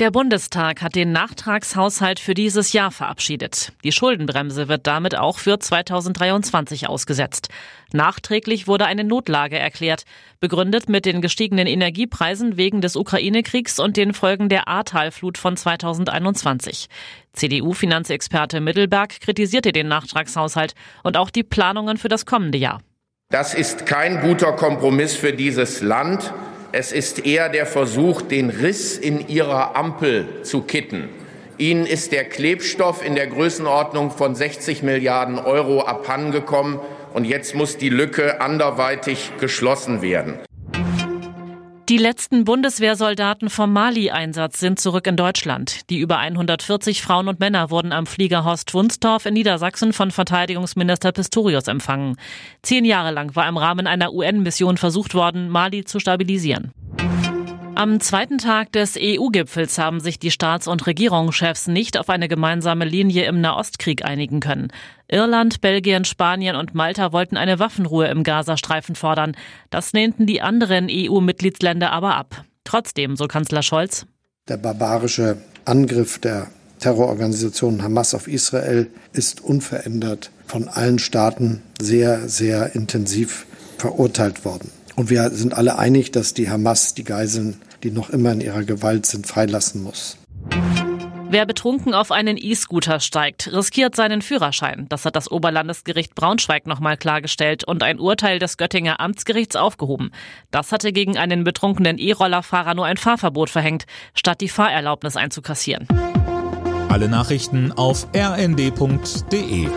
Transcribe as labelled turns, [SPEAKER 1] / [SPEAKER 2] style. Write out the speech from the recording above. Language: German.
[SPEAKER 1] Der Bundestag hat den Nachtragshaushalt für dieses Jahr verabschiedet. Die Schuldenbremse wird damit auch für 2023 ausgesetzt. Nachträglich wurde eine Notlage erklärt, begründet mit den gestiegenen Energiepreisen wegen des Ukraine-Kriegs und den Folgen der Ahrtalflut von 2021. CDU-Finanzexperte Mittelberg kritisierte den Nachtragshaushalt und auch die Planungen für das kommende Jahr.
[SPEAKER 2] Das ist kein guter Kompromiss für dieses Land. Es ist eher der Versuch, den Riss in Ihrer Ampel zu kitten. Ihnen ist der Klebstoff in der Größenordnung von 60 Milliarden Euro abhandengekommen, und jetzt muss die Lücke anderweitig geschlossen werden.
[SPEAKER 1] Die letzten Bundeswehrsoldaten vom Mali-Einsatz sind zurück in Deutschland. Die über 140 Frauen und Männer wurden am Flieger Horst Wunstorf in Niedersachsen von Verteidigungsminister Pistorius empfangen. Zehn Jahre lang war im Rahmen einer UN-Mission versucht worden, Mali zu stabilisieren. Am zweiten Tag des EU-Gipfels haben sich die Staats- und Regierungschefs nicht auf eine gemeinsame Linie im Nahostkrieg einigen können. Irland, Belgien, Spanien und Malta wollten eine Waffenruhe im Gazastreifen fordern. Das lehnten die anderen EU-Mitgliedsländer aber ab. Trotzdem, so Kanzler Scholz.
[SPEAKER 3] Der barbarische Angriff der Terrororganisation Hamas auf Israel ist unverändert von allen Staaten sehr, sehr intensiv verurteilt worden. Und wir sind alle einig, dass die Hamas die Geiseln, die noch immer in ihrer Gewalt sind, freilassen muss.
[SPEAKER 1] Wer betrunken auf einen E-Scooter steigt, riskiert seinen Führerschein. Das hat das Oberlandesgericht Braunschweig nochmal klargestellt und ein Urteil des Göttinger Amtsgerichts aufgehoben. Das hatte gegen einen betrunkenen E-Rollerfahrer nur ein Fahrverbot verhängt, statt die Fahrerlaubnis einzukassieren.
[SPEAKER 4] Alle Nachrichten auf rnd.de